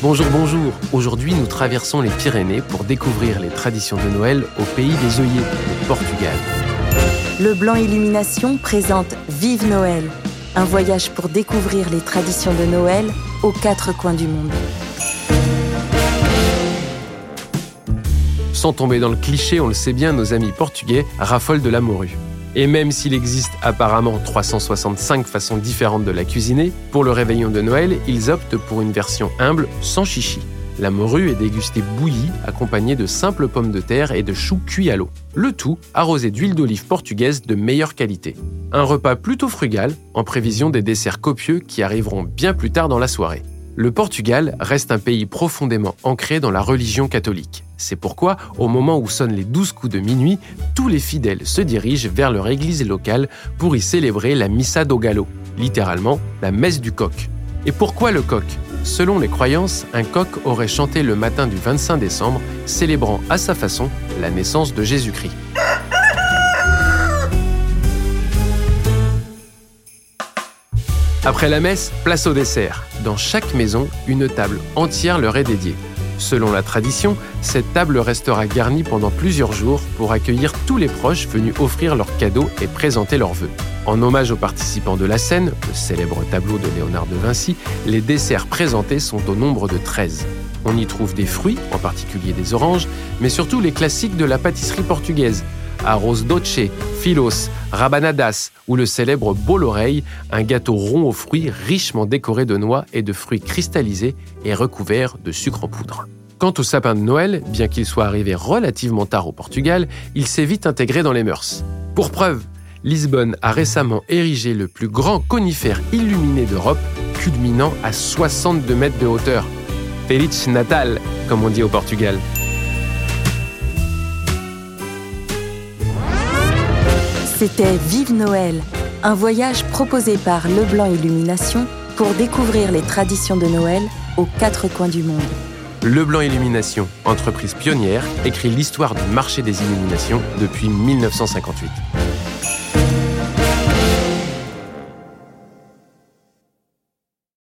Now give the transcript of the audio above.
Bonjour, bonjour. Aujourd'hui, nous traversons les Pyrénées pour découvrir les traditions de Noël au pays des œillets, le Portugal. Le Blanc Illumination présente Vive Noël, un voyage pour découvrir les traditions de Noël aux quatre coins du monde. Sans tomber dans le cliché, on le sait bien, nos amis portugais raffolent de la morue. Et même s'il existe apparemment 365 façons différentes de la cuisiner, pour le réveillon de Noël, ils optent pour une version humble sans chichi. La morue est dégustée bouillie, accompagnée de simples pommes de terre et de choux cuits à l'eau. Le tout arrosé d'huile d'olive portugaise de meilleure qualité. Un repas plutôt frugal, en prévision des desserts copieux qui arriveront bien plus tard dans la soirée. Le Portugal reste un pays profondément ancré dans la religion catholique. C'est pourquoi, au moment où sonnent les douze coups de minuit, tous les fidèles se dirigent vers leur église locale pour y célébrer la Missa do Gallo, littéralement la messe du coq. Et pourquoi le coq? Selon les croyances, un coq aurait chanté le matin du 25 décembre, célébrant à sa façon la naissance de Jésus-Christ. Après la messe, place au dessert. Dans chaque maison, une table entière leur est dédiée. Selon la tradition, cette table restera garnie pendant plusieurs jours pour accueillir tous les proches venus offrir leurs cadeaux et présenter leurs vœux. En hommage aux participants de la scène, le célèbre tableau de Léonard de Vinci, les desserts présentés sont au nombre de 13. On y trouve des fruits, en particulier des oranges, mais surtout les classiques de la pâtisserie portugaise, arroz doce, filos, rabanadas ou le célèbre bol oreille, un gâteau rond aux fruits richement décoré de noix et de fruits cristallisés et recouvert de sucre en poudre. Quant au sapin de Noël, bien qu'il soit arrivé relativement tard au Portugal, il s'est vite intégré dans les mœurs. Pour preuve, Lisbonne a récemment érigé le plus grand conifère illuminé d'Europe, culminant à 62 mètres de hauteur. Feliz Natal, comme on dit au Portugal. C'était Vive Noël, un voyage proposé par Leblanc Illumination pour découvrir les traditions de Noël aux quatre coins du monde. Leblanc Illumination, entreprise pionnière, écrit l'histoire du marché des illuminations depuis 1958.